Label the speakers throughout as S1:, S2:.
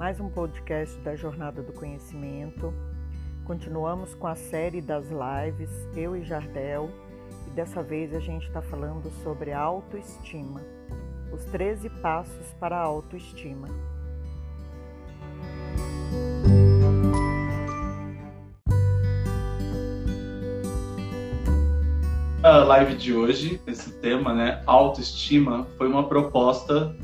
S1: mais um podcast da Jornada do Conhecimento. Continuamos com a série das lives, eu e Jardel, e dessa vez a gente está falando sobre autoestima, os 13 passos para a autoestima.
S2: A live de hoje, esse tema, né, autoestima, foi uma proposta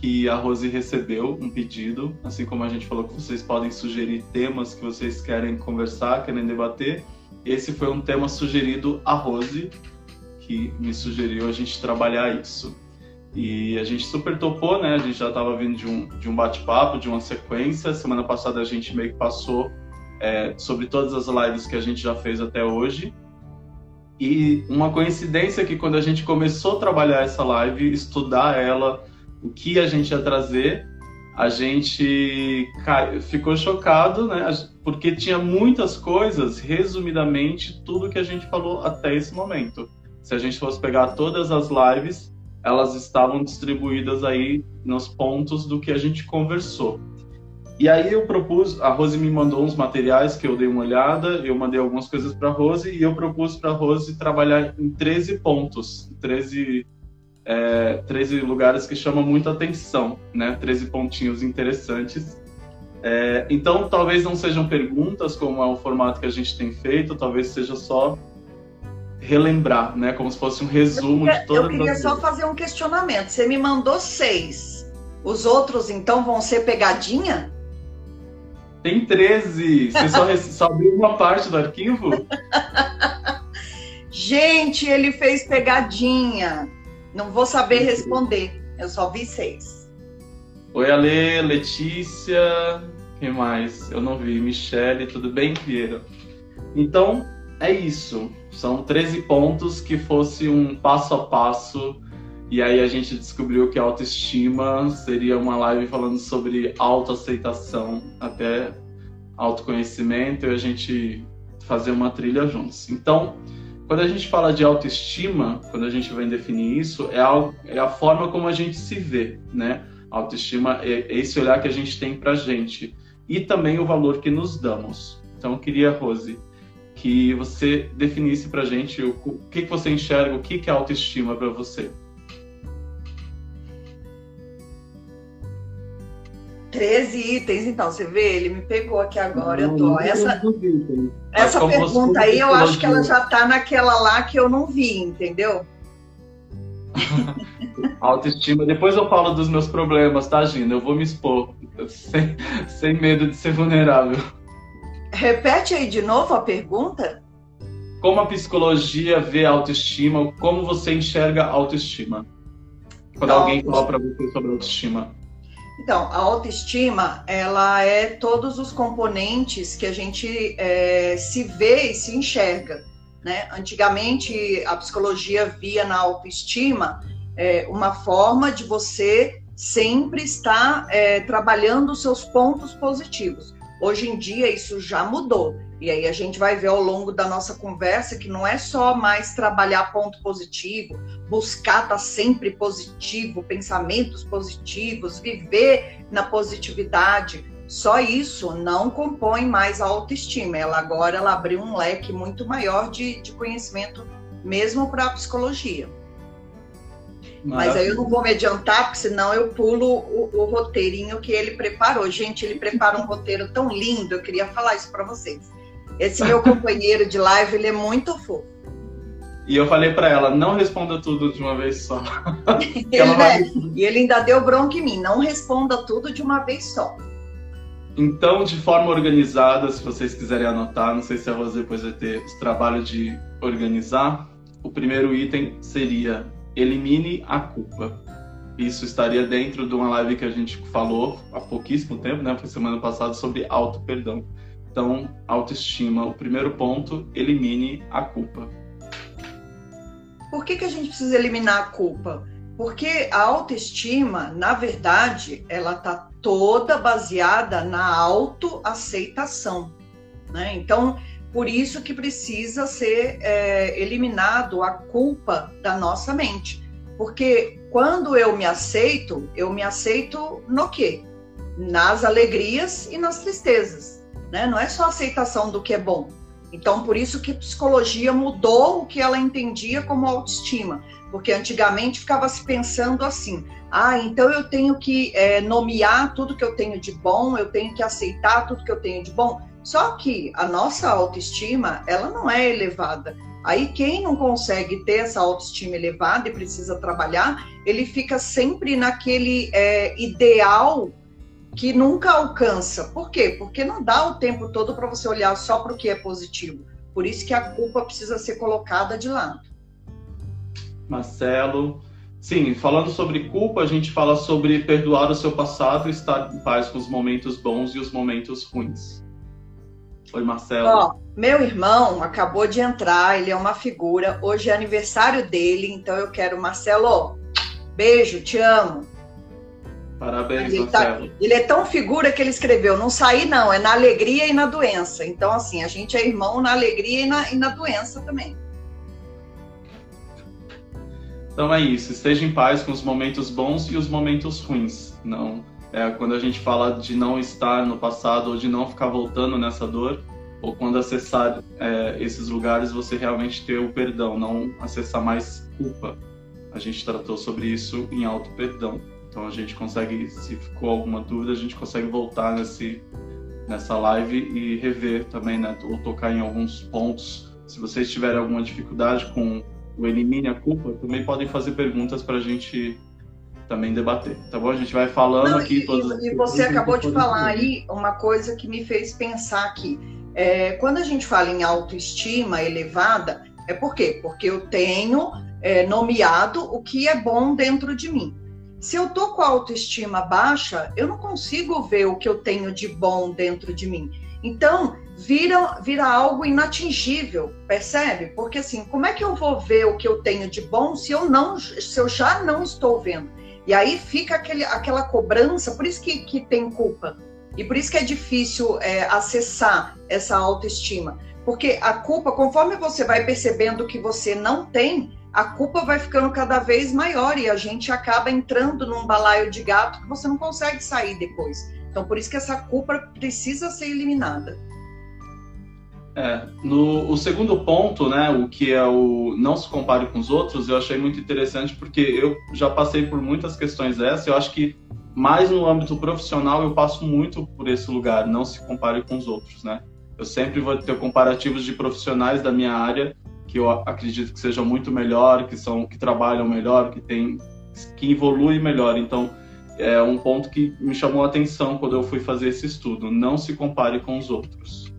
S2: que a Rose recebeu, um pedido, assim como a gente falou que vocês podem sugerir temas que vocês querem conversar, querem debater. Esse foi um tema sugerido a Rose, que me sugeriu a gente trabalhar isso. E a gente super topou, né? A gente já estava vindo de um, de um bate-papo, de uma sequência. Semana passada a gente meio que passou é, sobre todas as lives que a gente já fez até hoje. E uma coincidência que quando a gente começou a trabalhar essa live, estudar ela, o que a gente ia trazer, a gente ficou chocado, né? Porque tinha muitas coisas, resumidamente, tudo que a gente falou até esse momento. Se a gente fosse pegar todas as lives, elas estavam distribuídas aí nos pontos do que a gente conversou. E aí eu propus, a Rose me mandou uns materiais que eu dei uma olhada, eu mandei algumas coisas para Rose e eu propus para Rose trabalhar em 13 pontos, 13, é, 13 lugares que chamam muito atenção, né? 13 pontinhos interessantes. É, então, talvez não sejam perguntas, como é o formato que a gente tem feito, talvez seja só relembrar, né? Como se fosse um resumo
S3: queria,
S2: de todas
S3: Eu queria
S2: as...
S3: só fazer um questionamento. Você me mandou seis. Os outros, então, vão ser pegadinha?
S2: Tem 13. Você só, só abriu uma parte do arquivo?
S3: Gente, ele fez pegadinha. Não vou saber responder. Eu só vi seis.
S2: Oi, Ale, Letícia. Quem mais? Eu não vi. Michele, tudo bem, Vieira? Então, é isso. São 13 pontos que fosse um passo a passo. E aí a gente descobriu que autoestima seria uma live falando sobre autoaceitação, até autoconhecimento e a gente fazer uma trilha juntos. Então, quando a gente fala de autoestima, quando a gente vai definir isso, é a, é a forma como a gente se vê, né? Autoestima é esse olhar que a gente tem pra gente e também o valor que nos damos. Então, eu queria, Rose, que você definisse pra gente o, o que, que você enxerga, o que, que é autoestima para você.
S3: 13 itens, então, você vê, ele me pegou aqui agora. eu tô. Essa, essa pergunta aí, eu acho que ela já tá naquela lá que eu não vi, entendeu?
S2: Autoestima. Depois eu falo dos meus problemas, tá, Gina? Eu vou me expor, sem, sem medo de ser vulnerável.
S3: Repete aí de novo a pergunta.
S2: Como a psicologia vê a autoestima? Como você enxerga a autoestima? Quando Não, alguém fala para você sobre autoestima.
S3: Então, a autoestima, ela é todos os componentes que a gente é, se vê e se enxerga. Né? Antigamente, a psicologia via na autoestima é, uma forma de você sempre estar é, trabalhando os seus pontos positivos. Hoje em dia, isso já mudou. E aí a gente vai ver ao longo da nossa conversa que não é só mais trabalhar ponto positivo, buscar estar tá sempre positivo, pensamentos positivos, viver na positividade. Só isso não compõe mais a autoestima. Ela agora ela abriu um leque muito maior de, de conhecimento, mesmo para a psicologia. Maravilha. Mas aí eu não vou me adiantar, porque senão eu pulo o, o, roteirinho que ele preparou. Gente, ele prepara um roteiro tão lindo, eu queria falar isso para vocês. Esse meu companheiro de live, ele é muito fofo.
S2: E eu falei para ela, não responda tudo de uma vez só.
S3: ele, vai... E ele ainda deu bronca em mim, não responda tudo de uma vez só.
S2: Então, de forma organizada, se vocês quiserem anotar, não sei se a Rose depois vai ter esse trabalho de organizar, o primeiro item seria elimine a culpa. Isso estaria dentro de uma live que a gente falou há pouquíssimo tempo, né? Foi semana passada, sobre auto-perdão. Então, autoestima, o primeiro ponto, elimine a culpa.
S3: Por que, que a gente precisa eliminar a culpa? Porque a autoestima, na verdade, ela está toda baseada na autoaceitação. Né? Então, por isso que precisa ser é, eliminado a culpa da nossa mente. Porque quando eu me aceito, eu me aceito no quê? nas alegrias e nas tristezas, né? Não é só aceitação do que é bom. Então, por isso que psicologia mudou o que ela entendia como autoestima, porque antigamente ficava se pensando assim: ah, então eu tenho que é, nomear tudo que eu tenho de bom, eu tenho que aceitar tudo que eu tenho de bom. Só que a nossa autoestima, ela não é elevada. Aí quem não consegue ter essa autoestima elevada e precisa trabalhar, ele fica sempre naquele é, ideal que nunca alcança. Por quê? Porque não dá o tempo todo para você olhar só para o que é positivo. Por isso que a culpa precisa ser colocada de lado.
S2: Marcelo, sim, falando sobre culpa, a gente fala sobre perdoar o seu passado e estar em paz com os momentos bons e os momentos ruins. Oi, Marcelo. Ó,
S3: meu irmão acabou de entrar, ele é uma figura. Hoje é aniversário dele, então eu quero, Marcelo, beijo, te amo.
S2: Parabéns, ele, tá,
S3: ele é tão figura que ele escreveu: não sair, não, é na alegria e na doença. Então, assim, a gente é irmão na alegria e na, e na doença também.
S2: Então é isso, esteja em paz com os momentos bons e os momentos ruins. Não é, quando a gente fala de não estar no passado ou de não ficar voltando nessa dor, ou quando acessar é, esses lugares, você realmente ter o perdão, não acessar mais culpa. A gente tratou sobre isso em auto perdão. Então a gente consegue, se ficou alguma dúvida, a gente consegue voltar nesse, nessa live e rever também, né? Ou tocar em alguns pontos. Se vocês tiverem alguma dificuldade com o Elimine a Culpa, também podem fazer perguntas para a gente também debater, tá bom? A gente vai falando Não, aqui.
S3: E, todas e você acabou de falar aí uma coisa que me fez pensar aqui. É, quando a gente fala em autoestima elevada, é por quê? Porque eu tenho é, nomeado o que é bom dentro de mim. Se eu tô com a autoestima baixa, eu não consigo ver o que eu tenho de bom dentro de mim. Então, vira, vira algo inatingível, percebe? Porque assim, como é que eu vou ver o que eu tenho de bom se eu não, se eu já não estou vendo? E aí fica aquele, aquela cobrança, por isso que, que tem culpa. E por isso que é difícil é, acessar essa autoestima. Porque a culpa, conforme você vai percebendo que você não tem, a culpa vai ficando cada vez maior e a gente acaba entrando num balaio de gato que você não consegue sair depois. Então, por isso que essa culpa precisa ser eliminada.
S2: É, no o segundo ponto, né, o que é o não se compare com os outros, eu achei muito interessante porque eu já passei por muitas questões dessas. Eu acho que mais no âmbito profissional eu passo muito por esse lugar, não se compare com os outros, né? Eu sempre vou ter comparativos de profissionais da minha área que eu acredito que sejam muito melhor, que são que trabalham melhor, que tem que evolui melhor. Então, é um ponto que me chamou a atenção quando eu fui fazer esse estudo. Não se compare com os outros.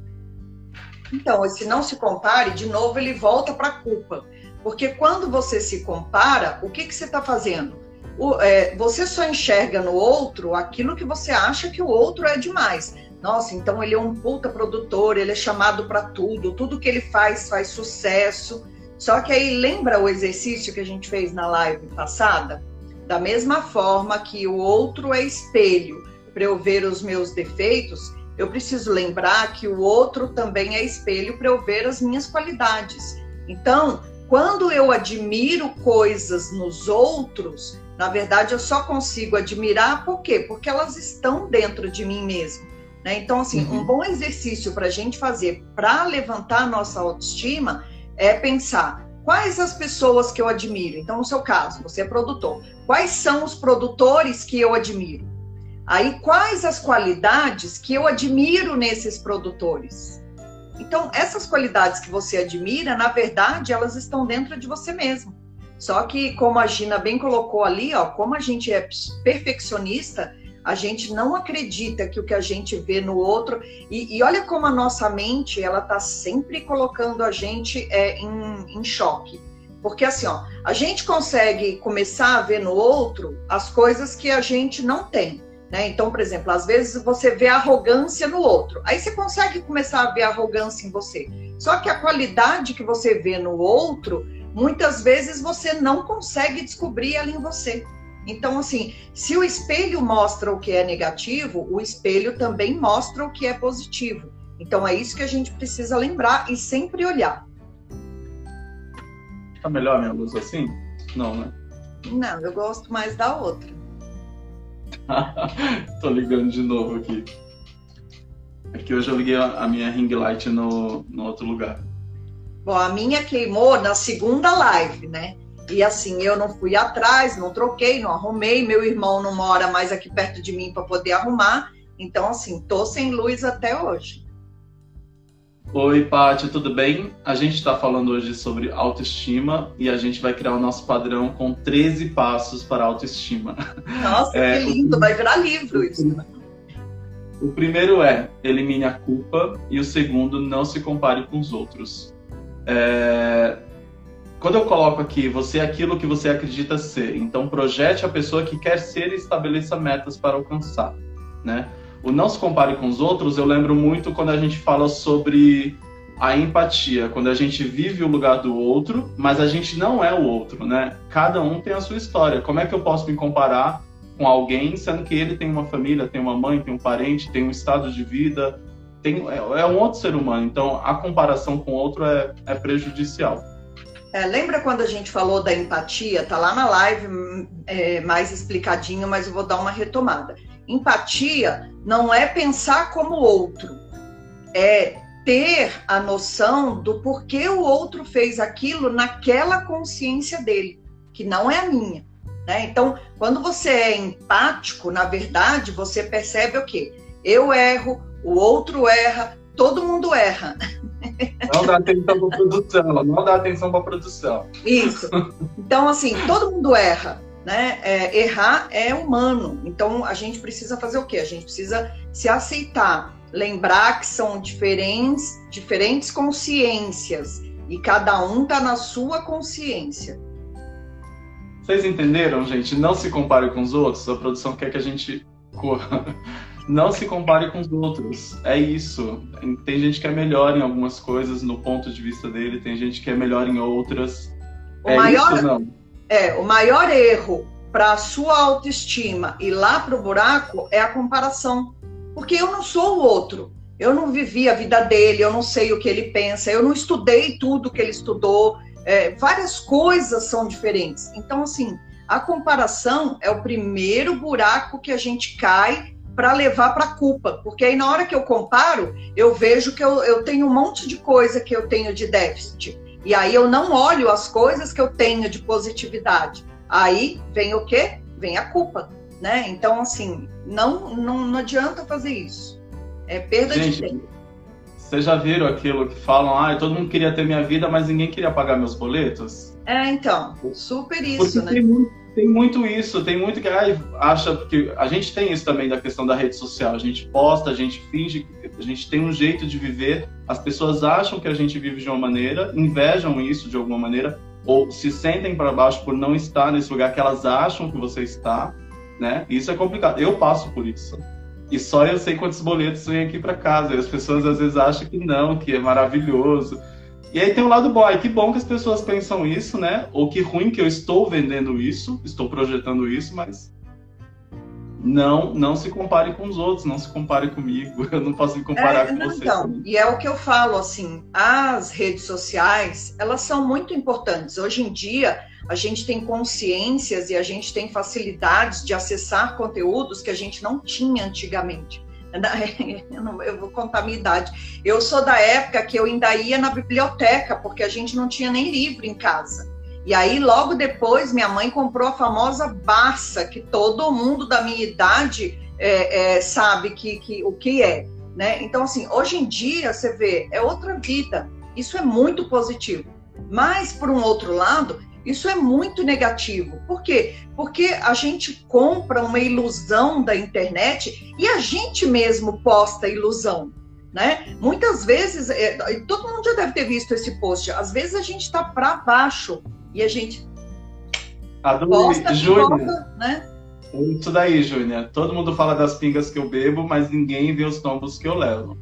S3: Então, se não se compare, de novo ele volta para a culpa. Porque quando você se compara, o que, que você está fazendo? O, é, você só enxerga no outro aquilo que você acha que o outro é demais. Nossa, então ele é um puta produtor, ele é chamado para tudo, tudo que ele faz faz sucesso. Só que aí lembra o exercício que a gente fez na live passada? Da mesma forma que o outro é espelho para eu ver os meus defeitos, eu preciso lembrar que o outro também é espelho para eu ver as minhas qualidades. Então, quando eu admiro coisas nos outros, na verdade eu só consigo admirar por quê? Porque elas estão dentro de mim mesmo. Né? Então, assim, uhum. um bom exercício para a gente fazer para levantar a nossa autoestima é pensar quais as pessoas que eu admiro. Então, no seu caso, você é produtor. Quais são os produtores que eu admiro? Aí, quais as qualidades que eu admiro nesses produtores? Então, essas qualidades que você admira, na verdade, elas estão dentro de você mesmo. Só que, como a Gina bem colocou ali, ó, como a gente é perfeccionista, a gente não acredita que o que a gente vê no outro e, e olha como a nossa mente ela está sempre colocando a gente é, em, em choque porque assim ó a gente consegue começar a ver no outro as coisas que a gente não tem né? Então, por exemplo, às vezes você vê arrogância no outro, aí você consegue começar a ver arrogância em você. Só que a qualidade que você vê no outro, muitas vezes você não consegue descobrir ela em você. Então, assim, se o espelho mostra o que é negativo, o espelho também mostra o que é positivo. Então, é isso que a gente precisa lembrar e sempre olhar.
S2: Tá melhor minha luz assim? Não, né?
S3: Não, eu gosto mais da outra.
S2: Tô ligando de novo aqui. É que hoje eu liguei a minha ring light no, no outro lugar.
S3: Bom, a minha queimou na segunda live, né? E assim, eu não fui atrás, não troquei, não arrumei. Meu irmão não mora mais aqui perto de mim para poder arrumar. Então, assim, tô sem luz até hoje.
S2: Oi, Paty, tudo bem? A gente está falando hoje sobre autoestima e a gente vai criar o nosso padrão com 13 passos para autoestima.
S3: Nossa, é, que lindo! O... Vai virar livro isso.
S2: O primeiro é elimine a culpa e o segundo, não se compare com os outros. É... Quando eu coloco aqui, você é aquilo que você acredita ser, então projete a pessoa que quer ser e estabeleça metas para alcançar, né? o não se compare com os outros, eu lembro muito quando a gente fala sobre a empatia, quando a gente vive o lugar do outro, mas a gente não é o outro, né? Cada um tem a sua história. Como é que eu posso me comparar com alguém, sendo que ele tem uma família, tem uma mãe, tem um parente, tem um estado de vida, tem, é, é um outro ser humano. Então, a comparação com o outro é, é prejudicial.
S3: É, lembra quando a gente falou da empatia? Tá lá na live é, mais explicadinho, mas eu vou dar uma retomada. Empatia não é pensar como o outro, é ter a noção do porquê o outro fez aquilo naquela consciência dele, que não é a minha. Né? Então, quando você é empático, na verdade, você percebe o quê? Eu erro, o outro erra, todo mundo erra.
S2: Não dá atenção para produção, não dá atenção para produção.
S3: Isso. Então, assim, todo mundo erra né? É, errar é humano. Então a gente precisa fazer o quê? A gente precisa se aceitar, lembrar que são diferentes, diferentes consciências e cada um está na sua consciência.
S2: Vocês entenderam, gente? Não se compare com os outros. A produção quer que a gente corra. Não se compare com os outros. É isso. Tem gente que é melhor em algumas coisas no ponto de vista dele, tem gente que é melhor em outras.
S3: O é maior, isso, não? É, o maior erro para a sua autoestima e lá para o buraco é a comparação. Porque eu não sou o outro. Eu não vivi a vida dele, eu não sei o que ele pensa, eu não estudei tudo que ele estudou. É, várias coisas são diferentes. Então, assim, a comparação é o primeiro buraco que a gente cai para levar para a culpa. Porque aí, na hora que eu comparo, eu vejo que eu, eu tenho um monte de coisa que eu tenho de déficit. E aí eu não olho as coisas que eu tenho de positividade. Aí vem o quê? Vem a culpa, né? Então, assim, não, não, não adianta fazer isso. É perda Gente, de tempo.
S2: Vocês já viram aquilo que falam, ah, todo mundo queria ter minha vida, mas ninguém queria pagar meus boletos?
S3: É, então, super isso, né?
S2: Tem muito, tem muito isso, tem muito que ai, acha que a gente tem isso também da questão da rede social. A gente posta, a gente finge, a gente tem um jeito de viver. As pessoas acham que a gente vive de uma maneira, invejam isso de alguma maneira ou se sentem para baixo por não estar nesse lugar que elas acham que você está, né? Isso é complicado. Eu passo por isso. E só eu sei quantos boletos vêm aqui para casa. E as pessoas às vezes acham que não, que é maravilhoso. E aí tem o lado bom, ai, que bom que as pessoas pensam isso, né? Ou que ruim que eu estou vendendo isso, estou projetando isso, mas não não se compare com os outros, não se compare comigo, eu não posso me comparar é, com você. Então,
S3: e é o que eu falo, assim, as redes sociais, elas são muito importantes. Hoje em dia, a gente tem consciências e a gente tem facilidades de acessar conteúdos que a gente não tinha antigamente. Eu, vou contar a minha idade. Eu sou da época que eu ainda ia na biblioteca, porque a gente não tinha nem livro em casa. E aí, logo depois, minha mãe comprou a famosa Barça, que todo mundo da minha idade é, é, sabe que, que, o que é. Né? Então, assim, hoje em dia, você vê, é outra vida. Isso é muito positivo. Mas, por um outro lado, isso é muito negativo. Por quê? Porque a gente compra uma ilusão da internet e a gente mesmo posta ilusão. Né? Muitas vezes, é, todo mundo já deve ter visto esse post, às vezes a gente está para baixo e a gente
S2: a do posta Júnior, né? Isso daí, Júnior. Todo mundo fala das pingas que eu bebo, mas ninguém vê os tombos que eu levo.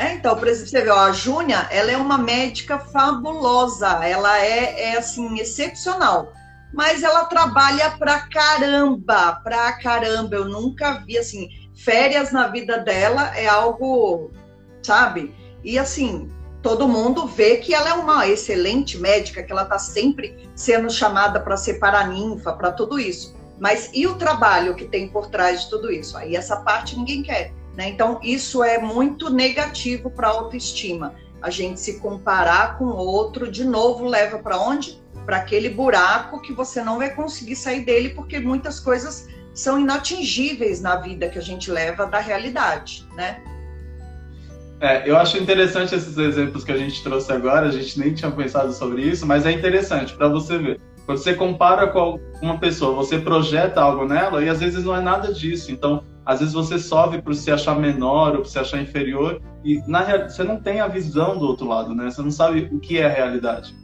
S3: É, então, por exemplo, você vê, ó, a Júnia, ela é uma médica fabulosa, ela é, é assim, excepcional. Mas ela trabalha pra caramba, pra caramba. Eu nunca vi, assim, férias na vida dela é algo, sabe? E assim, todo mundo vê que ela é uma excelente médica, que ela está sempre sendo chamada para ser paraninfa, para tudo isso. Mas e o trabalho que tem por trás de tudo isso? Aí essa parte ninguém quer. Né? Então, isso é muito negativo para a autoestima. A gente se comparar com outro, de novo, leva para onde? Para aquele buraco que você não vai conseguir sair dele, porque muitas coisas são inatingíveis na vida que a gente leva da realidade, né?
S2: É, eu acho interessante esses exemplos que a gente trouxe agora, a gente nem tinha pensado sobre isso, mas é interessante para você ver. Quando você compara com uma pessoa, você projeta algo nela e às vezes não é nada disso. Então, às vezes você sofre por se achar menor ou por se achar inferior e na realidade você não tem a visão do outro lado, né? Você não sabe o que é a realidade.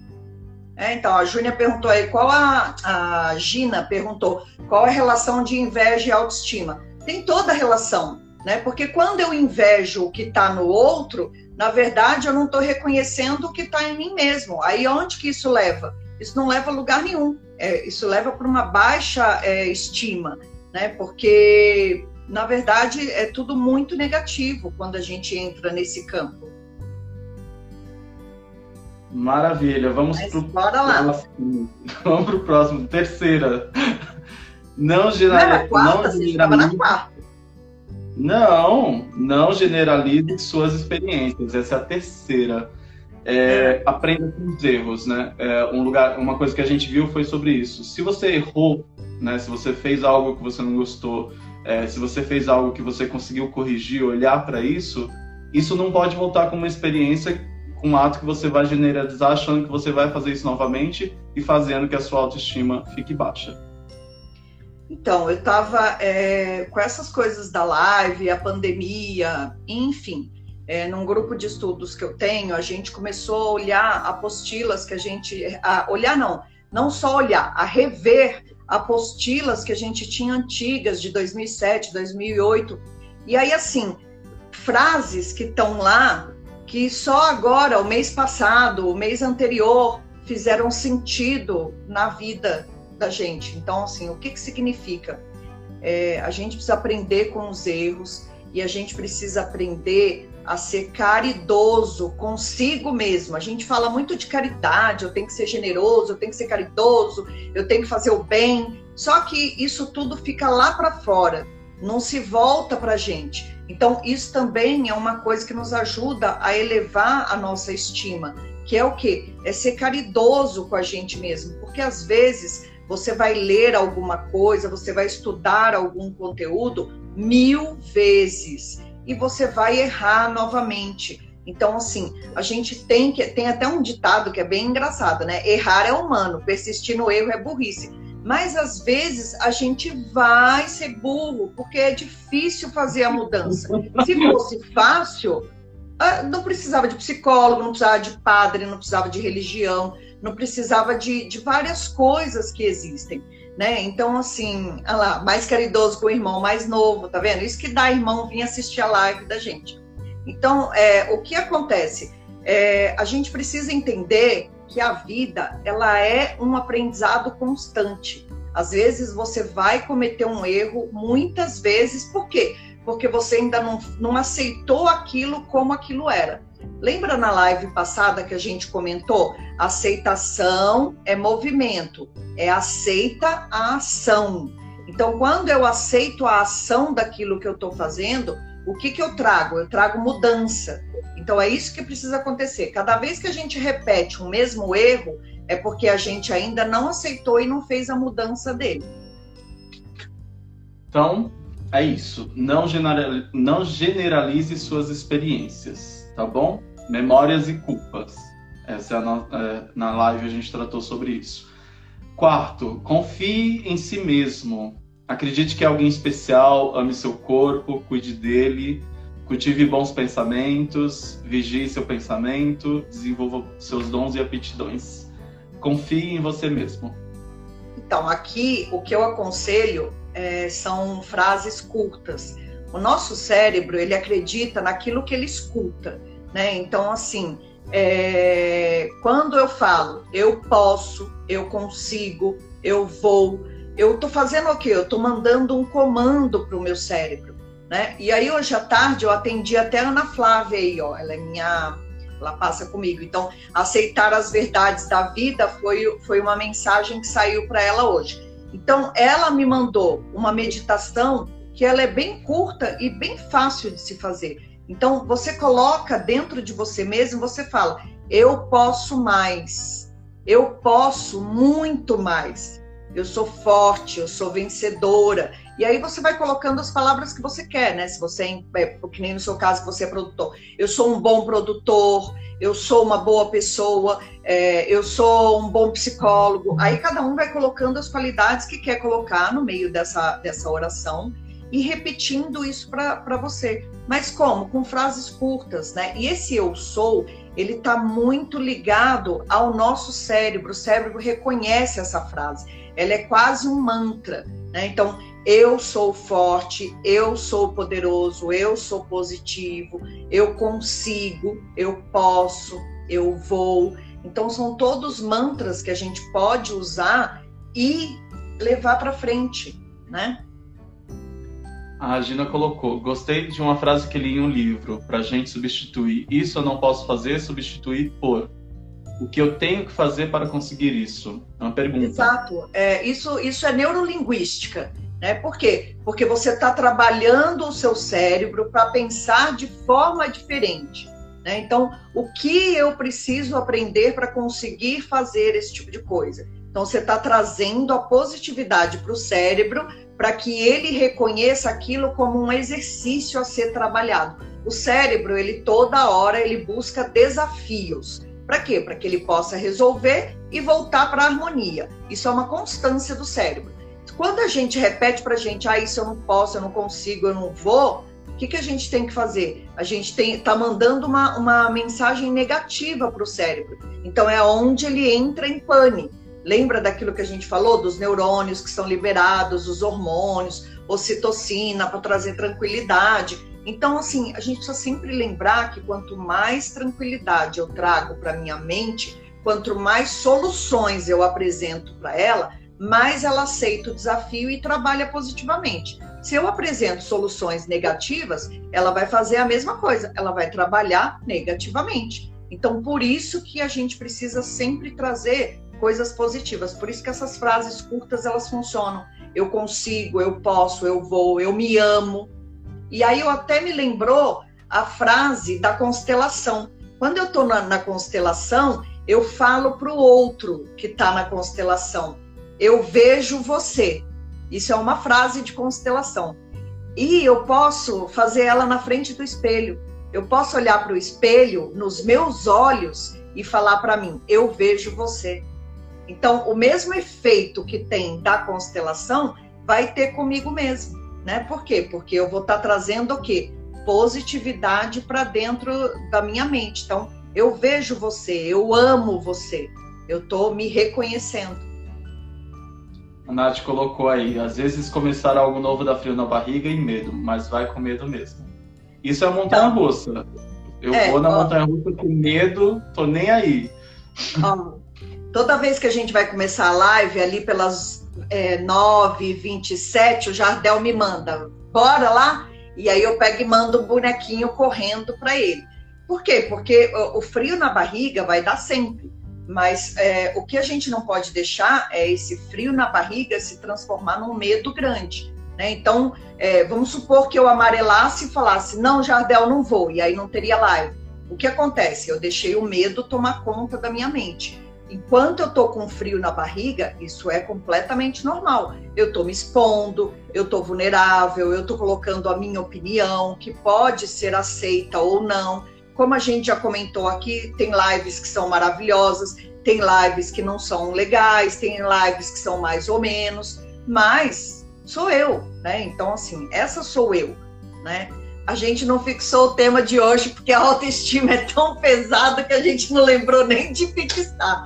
S3: É, então, a Júnia perguntou aí, qual a, a Gina perguntou, qual a relação de inveja e autoestima? Tem toda a relação, né? Porque quando eu invejo o que está no outro, na verdade eu não estou reconhecendo o que está em mim mesmo. Aí onde que isso leva? Isso não leva a lugar nenhum. É, isso leva para uma baixa é, estima, né? Porque na verdade é tudo muito negativo quando a gente entra nesse campo.
S2: Maravilha, vamos para o próximo. Vamos para o próximo, terceira. Não,
S3: quarta, não generalize.
S2: Não, não generalize suas experiências. Essa é a terceira. É, é. Aprenda com os erros, né? É, um lugar, uma coisa que a gente viu foi sobre isso. Se você errou, né? Se você fez algo que você não gostou, é, se você fez algo que você conseguiu corrigir, olhar para isso, isso não pode voltar como uma experiência com um ato que você vai generalizar achando que você vai fazer isso novamente e fazendo que a sua autoestima fique baixa.
S3: Então, eu estava é, com essas coisas da live, a pandemia, enfim, é, num grupo de estudos que eu tenho, a gente começou a olhar apostilas que a gente. A olhar não, não só olhar, a rever apostilas que a gente tinha antigas de 2007, 2008. E aí, assim, frases que estão lá que só agora, o mês passado, o mês anterior, fizeram sentido na vida da gente. Então, assim, o que, que significa? É, a gente precisa aprender com os erros e a gente precisa aprender a ser caridoso consigo mesmo. A gente fala muito de caridade, eu tenho que ser generoso, eu tenho que ser caridoso, eu tenho que fazer o bem. Só que isso tudo fica lá para fora, não se volta para a gente. Então, isso também é uma coisa que nos ajuda a elevar a nossa estima, que é o quê? É ser caridoso com a gente mesmo, porque às vezes você vai ler alguma coisa, você vai estudar algum conteúdo mil vezes e você vai errar novamente. Então, assim, a gente tem que. Tem até um ditado que é bem engraçado, né? Errar é humano, persistir no erro é burrice. Mas às vezes a gente vai ser burro, porque é difícil fazer a mudança. Se fosse fácil, ah, não precisava de psicólogo, não precisava de padre, não precisava de religião, não precisava de, de várias coisas que existem. Né? Então, assim, lá, mais caridoso com o irmão mais novo, tá vendo? Isso que dá irmão vir assistir a live da gente. Então, é, o que acontece? É, a gente precisa entender que a vida ela é um aprendizado constante. Às vezes você vai cometer um erro, muitas vezes, por quê? Porque você ainda não, não aceitou aquilo como aquilo era. Lembra na live passada que a gente comentou? Aceitação é movimento, é aceita a ação. Então, quando eu aceito a ação daquilo que eu estou fazendo, o que, que eu trago? Eu trago mudança. Então é isso que precisa acontecer. Cada vez que a gente repete o mesmo erro, é porque a gente ainda não aceitou e não fez a mudança dele.
S2: Então, é isso. Não, generalize, não generalize suas experiências, tá bom? Memórias e culpas. Essa é no, é, na live a gente tratou sobre isso. Quarto, confie em si mesmo. Acredite que é alguém especial, ame seu corpo, cuide dele, cultive bons pensamentos, vigie seu pensamento, desenvolva seus dons e aptidões. Confie em você mesmo.
S3: Então, aqui o que eu aconselho é, são frases curtas. O nosso cérebro ele acredita naquilo que ele escuta, né? Então, assim, é, quando eu falo eu posso, eu consigo, eu vou, eu estou fazendo o quê? Eu estou mandando um comando para o meu cérebro, né? E aí hoje à tarde eu atendi até a Ana Flávia aí, ó, ela é minha, ela passa comigo. Então, aceitar as verdades da vida foi, foi uma mensagem que saiu para ela hoje. Então, ela me mandou uma meditação que ela é bem curta e bem fácil de se fazer. Então, você coloca dentro de você mesmo, você fala: eu posso mais, eu posso muito mais, eu sou forte, eu sou vencedora. E aí você vai colocando as palavras que você quer, né? Se você é, é que nem no seu caso que você é produtor, eu sou um bom produtor, eu sou uma boa pessoa, é, eu sou um bom psicólogo. Aí cada um vai colocando as qualidades que quer colocar no meio dessa, dessa oração e repetindo isso para você. Mas como? Com frases curtas, né? E esse eu sou, ele está muito ligado ao nosso cérebro. O cérebro reconhece essa frase. Ela é quase um mantra, né? Então, eu sou forte, eu sou poderoso, eu sou positivo, eu consigo, eu posso, eu vou. Então, são todos mantras que a gente pode usar e levar para frente, né?
S2: A Gina colocou: gostei de uma frase que li em um livro, para a gente substituir. Isso eu não posso fazer, substituir por. O que eu tenho que fazer para conseguir isso? É uma pergunta.
S3: Exato. É, isso, isso é neurolinguística. Né? Por quê? Porque você está trabalhando o seu cérebro para pensar de forma diferente. Né? Então, o que eu preciso aprender para conseguir fazer esse tipo de coisa? Então, você está trazendo a positividade para o cérebro para que ele reconheça aquilo como um exercício a ser trabalhado. O cérebro, ele toda hora ele busca desafios. Para quê? Para que ele possa resolver e voltar para a harmonia. Isso é uma constância do cérebro. Quando a gente repete para a gente, ah, isso eu não posso, eu não consigo, eu não vou, o que, que a gente tem que fazer? A gente está mandando uma, uma mensagem negativa para o cérebro. Então é onde ele entra em pane. Lembra daquilo que a gente falou dos neurônios que são liberados, os hormônios, ocitocina para trazer tranquilidade. Então, assim, a gente precisa sempre lembrar que quanto mais tranquilidade eu trago para minha mente, quanto mais soluções eu apresento para ela, mais ela aceita o desafio e trabalha positivamente. Se eu apresento soluções negativas, ela vai fazer a mesma coisa, ela vai trabalhar negativamente. Então, por isso que a gente precisa sempre trazer coisas positivas. Por isso que essas frases curtas elas funcionam. Eu consigo, eu posso, eu vou, eu me amo. E aí eu até me lembrou a frase da constelação. Quando eu estou na, na, constelação, eu falo para o outro que está na constelação. Eu vejo você. Isso é uma frase de constelação. E eu posso fazer ela na frente do espelho. Eu posso olhar para o espelho nos meus olhos e falar para mim: eu vejo você. Então, o mesmo efeito que tem da constelação vai ter comigo mesmo, né? Por quê? Porque eu vou estar tá trazendo o quê? Positividade para dentro da minha mente. Então, eu vejo você, eu amo você, eu estou me reconhecendo.
S2: A Nath colocou aí, às vezes começar algo novo dá frio na barriga e medo, mas vai com medo mesmo. Isso é montanha russa. Eu é, vou na ó, montanha russa com medo, tô nem aí.
S3: Ó, Toda vez que a gente vai começar a live, ali pelas é, 9h27, o Jardel me manda, bora lá? E aí eu pego e mando um bonequinho correndo para ele. Por quê? Porque o frio na barriga vai dar sempre. Mas é, o que a gente não pode deixar é esse frio na barriga se transformar num medo grande. Né? Então, é, vamos supor que eu amarelasse e falasse, não, Jardel, não vou, e aí não teria live. O que acontece? Eu deixei o medo tomar conta da minha mente. Enquanto eu tô com frio na barriga, isso é completamente normal. Eu tô me expondo, eu tô vulnerável, eu tô colocando a minha opinião, que pode ser aceita ou não. Como a gente já comentou aqui, tem lives que são maravilhosas, tem lives que não são legais, tem lives que são mais ou menos, mas sou eu, né? Então, assim, essa sou eu, né? A gente não fixou o tema de hoje porque a autoestima é tão pesada que a gente não lembrou nem de fixar.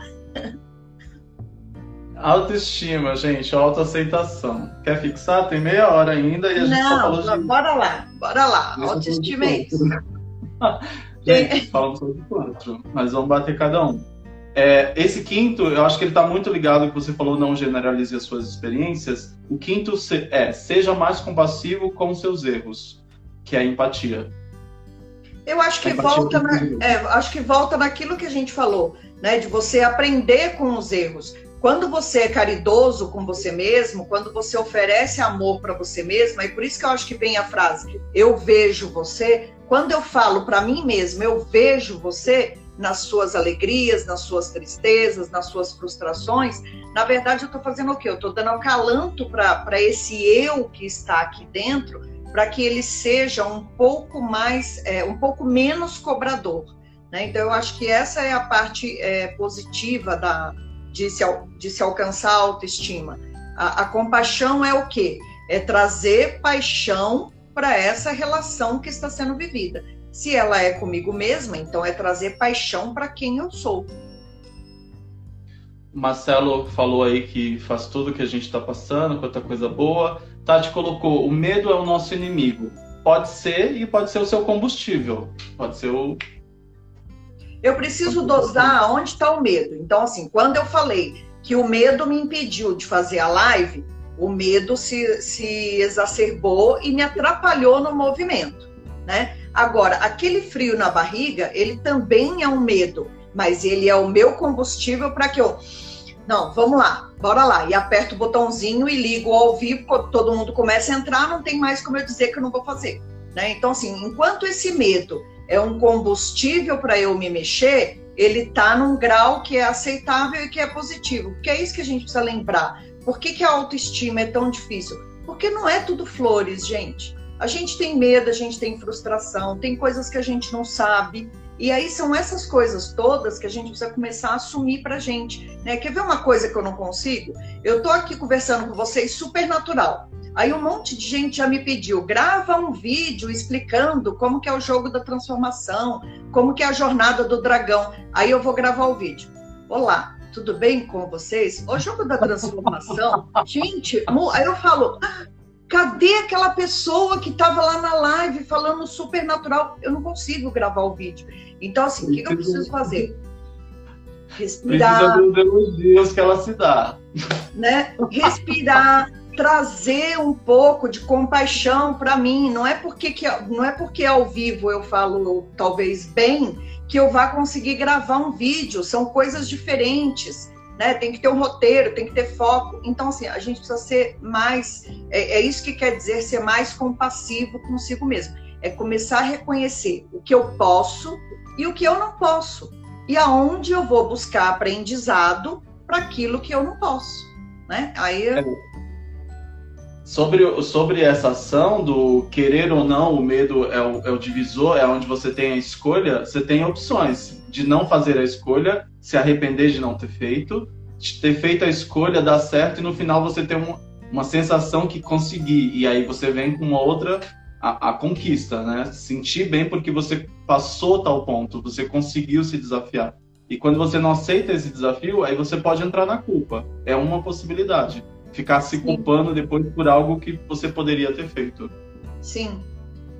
S2: Autoestima, gente, autoaceitação. Quer fixar? Tem meia hora ainda e a gente
S3: não,
S2: só falou
S3: de... bora lá, bora lá. Autoestima é isso.
S2: gente, falamos sobre quatro, mas vamos bater cada um. É, esse quinto, eu acho que ele está muito ligado ao que você falou, não generalize as suas experiências. O quinto é, seja mais compassivo com seus erros, que é a empatia.
S3: Eu acho que, volta na, é, acho que volta naquilo que a gente falou né? De você aprender com os erros. quando você é caridoso com você mesmo, quando você oferece amor para você mesmo, é por isso que eu acho que vem a frase: eu vejo você. Quando eu falo para mim mesmo, eu vejo você nas suas alegrias, nas suas tristezas, nas suas frustrações, na verdade eu estou fazendo o quê? Eu estou dando acalanto para esse eu que está aqui dentro, para que ele seja um pouco mais, é, um pouco menos cobrador. Né? Então eu acho que essa é a parte é, positiva da, de se, de se alcançar a autoestima. A, a compaixão é o quê? É trazer paixão para essa relação que está sendo vivida. Se ela é comigo mesma, então é trazer paixão para quem eu sou.
S2: Marcelo falou aí que faz tudo que a gente está passando, quanta coisa boa. Tati colocou: o medo é o nosso inimigo. Pode ser e pode ser o seu combustível. Pode ser o
S3: eu preciso dosar onde está o medo. Então, assim, quando eu falei que o medo me impediu de fazer a live, o medo se, se exacerbou e me atrapalhou no movimento, né? Agora, aquele frio na barriga, ele também é um medo, mas ele é o meu combustível para que eu. Não, vamos lá, bora lá. E aperto o botãozinho e ligo ao vivo, todo mundo começa a entrar, não tem mais como eu dizer que eu não vou fazer. Né? Então, assim, enquanto esse medo é um combustível para eu me mexer, ele está num grau que é aceitável e que é positivo. Porque é isso que a gente precisa lembrar. Por que, que a autoestima é tão difícil? Porque não é tudo flores, gente. A gente tem medo, a gente tem frustração, tem coisas que a gente não sabe. E aí são essas coisas todas que a gente precisa começar a assumir pra gente. Né? Quer ver uma coisa que eu não consigo? Eu tô aqui conversando com vocês super natural. Aí um monte de gente já me pediu, grava um vídeo explicando como que é o jogo da transformação, como que é a jornada do dragão. Aí eu vou gravar o vídeo. Olá, tudo bem com vocês? O jogo da transformação, gente, aí eu falo, ah, cadê aquela pessoa que estava lá na live falando super natural? Eu não consigo gravar o vídeo. Então, assim, o que, que eu preciso fazer?
S2: Respirar. Precisa dos elogios que ela se dá.
S3: Né? Respirar, trazer um pouco de compaixão para mim. Não é porque que, não é porque ao vivo eu falo talvez bem que eu vá conseguir gravar um vídeo. São coisas diferentes. Né? Tem que ter um roteiro, tem que ter foco. Então, assim, a gente precisa ser mais. É, é isso que quer dizer ser mais compassivo consigo mesmo. É começar a reconhecer o que eu posso e o que eu não posso. E aonde eu vou buscar aprendizado para aquilo que eu não posso. Né? Aí. É
S2: Sobre, sobre essa ação do querer ou não, o medo é o, é o divisor, é onde você tem a escolha, você tem opções de não fazer a escolha, se arrepender de não ter feito, de ter feito a escolha, dar certo e no final você ter uma, uma sensação que consegui. E aí você vem com uma outra, a, a conquista, né? Sentir bem porque você passou tal ponto, você conseguiu se desafiar. E quando você não aceita esse desafio, aí você pode entrar na culpa. É uma possibilidade ficar se Sim. culpando depois por algo que você poderia ter feito.
S3: Sim.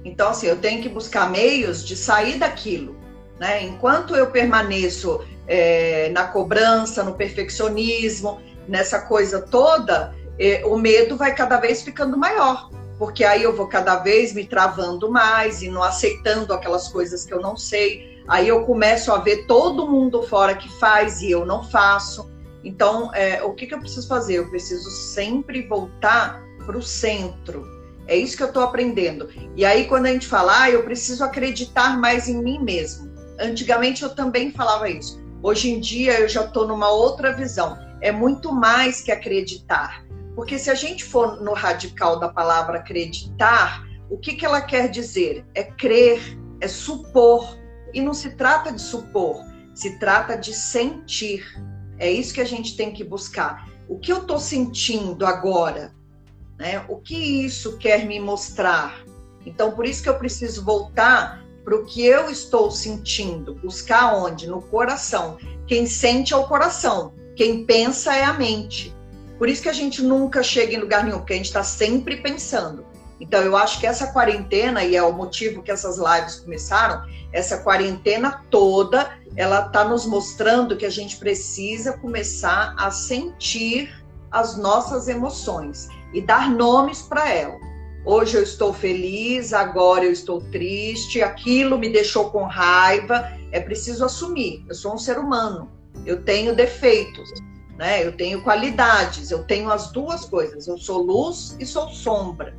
S3: Então, assim, eu tenho que buscar meios de sair daquilo. Né? Enquanto eu permaneço é, na cobrança, no perfeccionismo, nessa coisa toda, é, o medo vai cada vez ficando maior. Porque aí eu vou cada vez me travando mais e não aceitando aquelas coisas que eu não sei. Aí eu começo a ver todo mundo fora que faz e eu não faço. Então, é, o que, que eu preciso fazer? Eu preciso sempre voltar para o centro. É isso que eu estou aprendendo. E aí, quando a gente fala, ah, eu preciso acreditar mais em mim mesmo. Antigamente eu também falava isso. Hoje em dia eu já estou numa outra visão. É muito mais que acreditar. Porque se a gente for no radical da palavra acreditar, o que, que ela quer dizer? É crer, é supor. E não se trata de supor, se trata de sentir. É isso que a gente tem que buscar. O que eu estou sentindo agora? Né? O que isso quer me mostrar? Então, por isso que eu preciso voltar para o que eu estou sentindo. Buscar onde? No coração. Quem sente é o coração. Quem pensa é a mente. Por isso que a gente nunca chega em lugar nenhum, porque a gente está sempre pensando. Então, eu acho que essa quarentena, e é o motivo que essas lives começaram, essa quarentena toda, ela está nos mostrando que a gente precisa começar a sentir as nossas emoções e dar nomes para ela. Hoje eu estou feliz, agora eu estou triste, aquilo me deixou com raiva. É preciso assumir. Eu sou um ser humano, eu tenho defeitos. né? Eu tenho qualidades, eu tenho as duas coisas. Eu sou luz e sou sombra.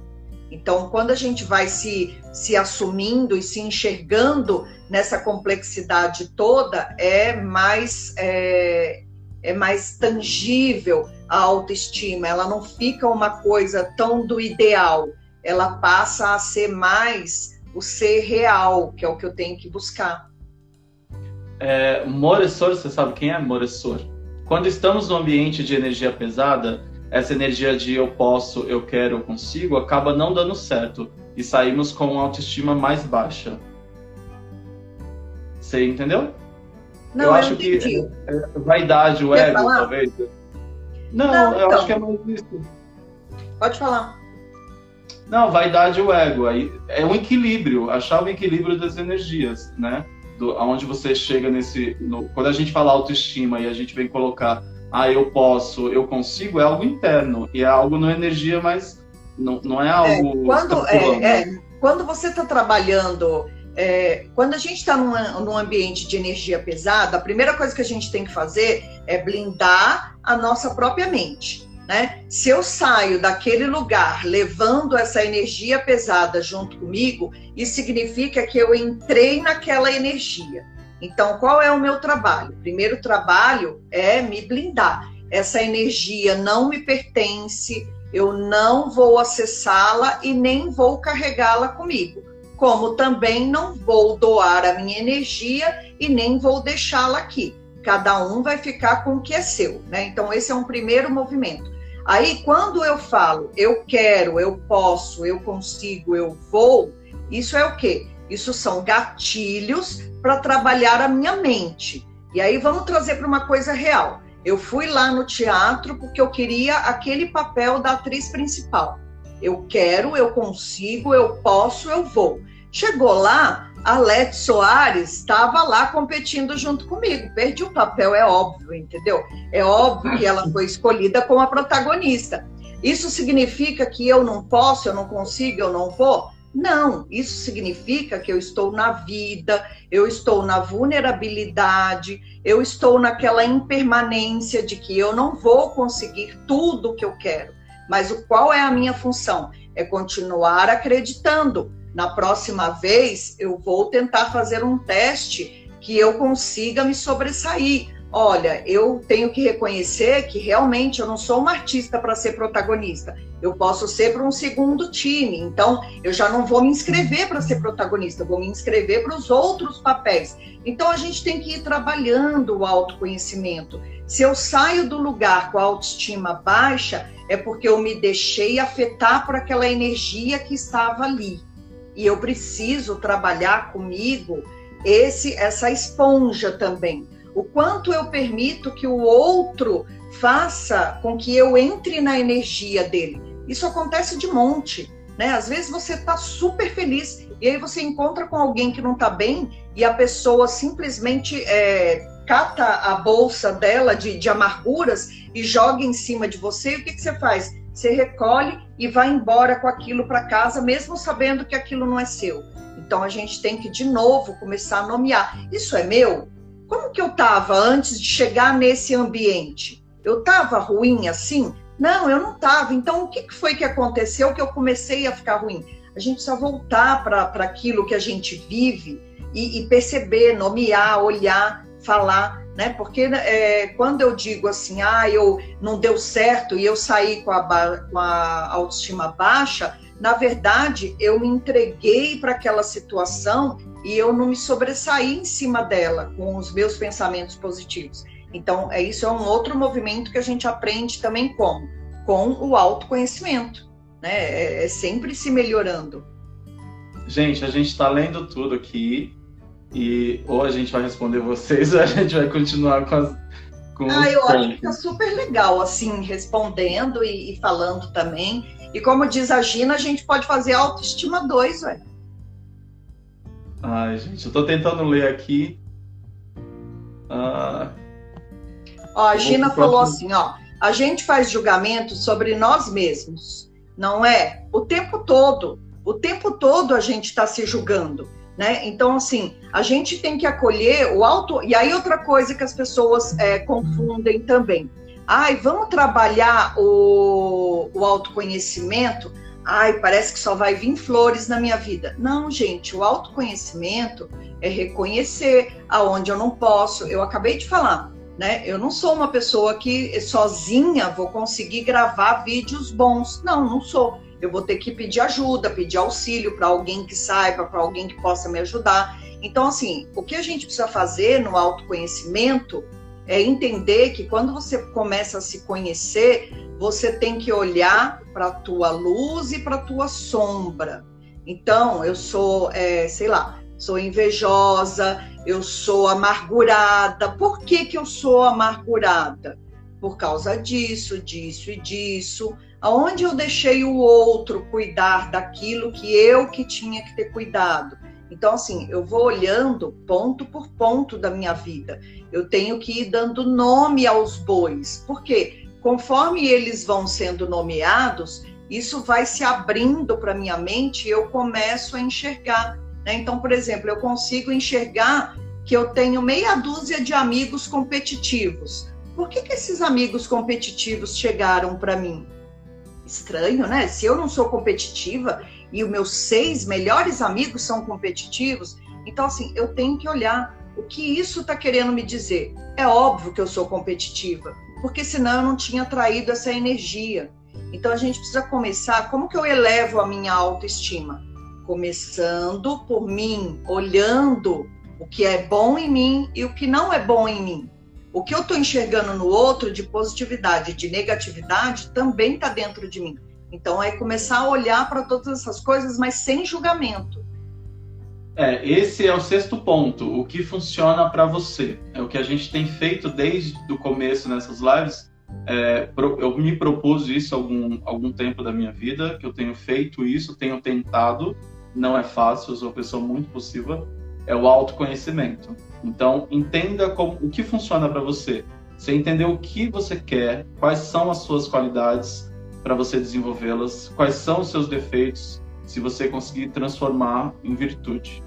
S3: Então, quando a gente vai se, se assumindo e se enxergando nessa complexidade toda, é mais, é, é mais tangível a autoestima. Ela não fica uma coisa tão do ideal, ela passa a ser mais o ser real, que é o que eu tenho que buscar.
S2: É, Moressor, você sabe quem é Moressor? Quando estamos no ambiente de energia pesada, essa energia de eu posso, eu quero, eu consigo, acaba não dando certo e saímos com uma autoestima mais baixa. Você entendeu?
S3: Não, eu, eu acho entendi. que
S2: é, vaidade, o Quer ego, falar? talvez. Não, não eu então. acho que é mais isso.
S3: Pode falar.
S2: Não, vaidade o ego. Aí é um equilíbrio, achar o equilíbrio das energias, né? Do, aonde você chega nesse. No, quando a gente fala autoestima e a gente vem colocar ah, eu posso, eu consigo, é algo interno e é algo na energia, mas não, não é algo.
S3: É, quando, é, é, quando você está trabalhando, é, quando a gente está num, num ambiente de energia pesada, a primeira coisa que a gente tem que fazer é blindar a nossa própria mente. Né? Se eu saio daquele lugar levando essa energia pesada junto comigo, isso significa que eu entrei naquela energia. Então, qual é o meu trabalho? Primeiro trabalho é me blindar. Essa energia não me pertence, eu não vou acessá-la e nem vou carregá-la comigo. Como também não vou doar a minha energia e nem vou deixá-la aqui. Cada um vai ficar com o que é seu, né? Então, esse é um primeiro movimento. Aí, quando eu falo eu quero, eu posso, eu consigo, eu vou, isso é o quê? Isso são gatilhos para trabalhar a minha mente. E aí vamos trazer para uma coisa real. Eu fui lá no teatro porque eu queria aquele papel da atriz principal. Eu quero, eu consigo, eu posso, eu vou. Chegou lá, a Lete Soares estava lá competindo junto comigo. Perdi o papel, é óbvio, entendeu? É óbvio que ela foi escolhida como a protagonista. Isso significa que eu não posso, eu não consigo, eu não vou? Não, isso significa que eu estou na vida, eu estou na vulnerabilidade, eu estou naquela impermanência de que eu não vou conseguir tudo o que eu quero. Mas o qual é a minha função? É continuar acreditando. Na próxima vez eu vou tentar fazer um teste que eu consiga me sobressair olha, eu tenho que reconhecer que realmente eu não sou uma artista para ser protagonista. Eu posso ser para um segundo time. Então, eu já não vou me inscrever para ser protagonista, vou me inscrever para os outros papéis. Então, a gente tem que ir trabalhando o autoconhecimento. Se eu saio do lugar com a autoestima baixa, é porque eu me deixei afetar por aquela energia que estava ali. E eu preciso trabalhar comigo esse essa esponja também o quanto eu permito que o outro faça com que eu entre na energia dele. Isso acontece de monte, né? Às vezes você está super feliz e aí você encontra com alguém que não está bem e a pessoa simplesmente é, cata a bolsa dela de, de, amarguras e joga em cima de você. E o que, que você faz? Você recolhe e vai embora com aquilo para casa, mesmo sabendo que aquilo não é seu. Então a gente tem que de novo começar a nomear. Isso é meu? Como que eu estava antes de chegar nesse ambiente? Eu estava ruim assim? Não, eu não estava. Então, o que foi que aconteceu que eu comecei a ficar ruim? A gente precisa voltar para aquilo que a gente vive e, e, perceber, nomear, olhar, falar, né? Porque é, quando eu digo assim, ah, eu não deu certo e eu saí com a, com a autoestima baixa, na verdade, eu me entreguei para aquela situação e eu não me sobressaí em cima dela com os meus pensamentos positivos. Então, é isso é um outro movimento que a gente aprende também como com o autoconhecimento, né? É, é sempre se melhorando.
S2: Gente, a gente está lendo tudo aqui e ou a gente vai responder vocês ou a gente vai continuar com as com
S3: ah, eu acho que tá super legal assim respondendo e, e falando também. E como diz a Gina, a gente pode fazer autoestima 2, velho.
S2: Ai, gente, eu tô tentando ler aqui. Ah,
S3: ó, a Gina falou assim, ó. A gente faz julgamento sobre nós mesmos, não é? O tempo todo. O tempo todo a gente está se julgando. Né? Então, assim, a gente tem que acolher o auto. E aí, outra coisa que as pessoas é, confundem também: ai, vamos trabalhar o, o autoconhecimento. Ai, parece que só vai vir flores na minha vida. Não, gente, o autoconhecimento é reconhecer aonde eu não posso. Eu acabei de falar, né? Eu não sou uma pessoa que sozinha vou conseguir gravar vídeos bons. Não, não sou. Eu vou ter que pedir ajuda, pedir auxílio para alguém que saiba, para alguém que possa me ajudar. Então, assim, o que a gente precisa fazer no autoconhecimento é entender que quando você começa a se conhecer, você tem que olhar para a tua luz e para a tua sombra. Então, eu sou, é, sei lá, sou invejosa, eu sou amargurada. Por que, que eu sou amargurada? Por causa disso, disso e disso. Aonde eu deixei o outro cuidar daquilo que eu que tinha que ter cuidado? Então, assim, eu vou olhando ponto por ponto da minha vida. Eu tenho que ir dando nome aos bois. Por quê? Conforme eles vão sendo nomeados, isso vai se abrindo para minha mente e eu começo a enxergar. Né? Então, por exemplo, eu consigo enxergar que eu tenho meia dúzia de amigos competitivos. Por que, que esses amigos competitivos chegaram para mim? Estranho, né? Se eu não sou competitiva e os meus seis melhores amigos são competitivos, então, assim, eu tenho que olhar o que isso está querendo me dizer. É óbvio que eu sou competitiva, porque senão eu não tinha traído essa energia. Então, a gente precisa começar. Como que eu elevo a minha autoestima? Começando por mim, olhando o que é bom em mim e o que não é bom em mim. O que eu estou enxergando no outro de positividade, de negatividade, também está dentro de mim. Então é começar a olhar para todas essas coisas, mas sem julgamento.
S2: É, esse é o sexto ponto. O que funciona para você? É o que a gente tem feito desde o começo nessas lives. É, eu me propus isso algum algum tempo da minha vida, que eu tenho feito isso, tenho tentado. Não é fácil, eu sou uma pessoa muito possível é o autoconhecimento. Então, entenda como, o que funciona para você. Você entender o que você quer, quais são as suas qualidades para você desenvolvê-las, quais são os seus defeitos, se você conseguir transformar em virtude.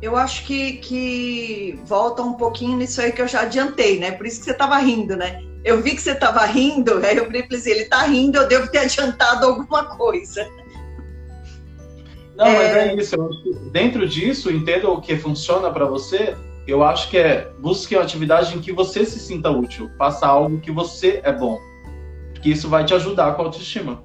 S3: Eu acho que, que volta um pouquinho nisso aí que eu já adiantei, né? Por isso que você estava rindo, né? Eu vi que você estava rindo, aí eu falei assim, ele está rindo, eu devo ter adiantado alguma coisa.
S2: Não, é... mas é isso. dentro disso, entenda o que funciona para você. Eu acho que é busque uma atividade em que você se sinta útil. Faça algo que você é bom. Porque isso vai te ajudar com a autoestima.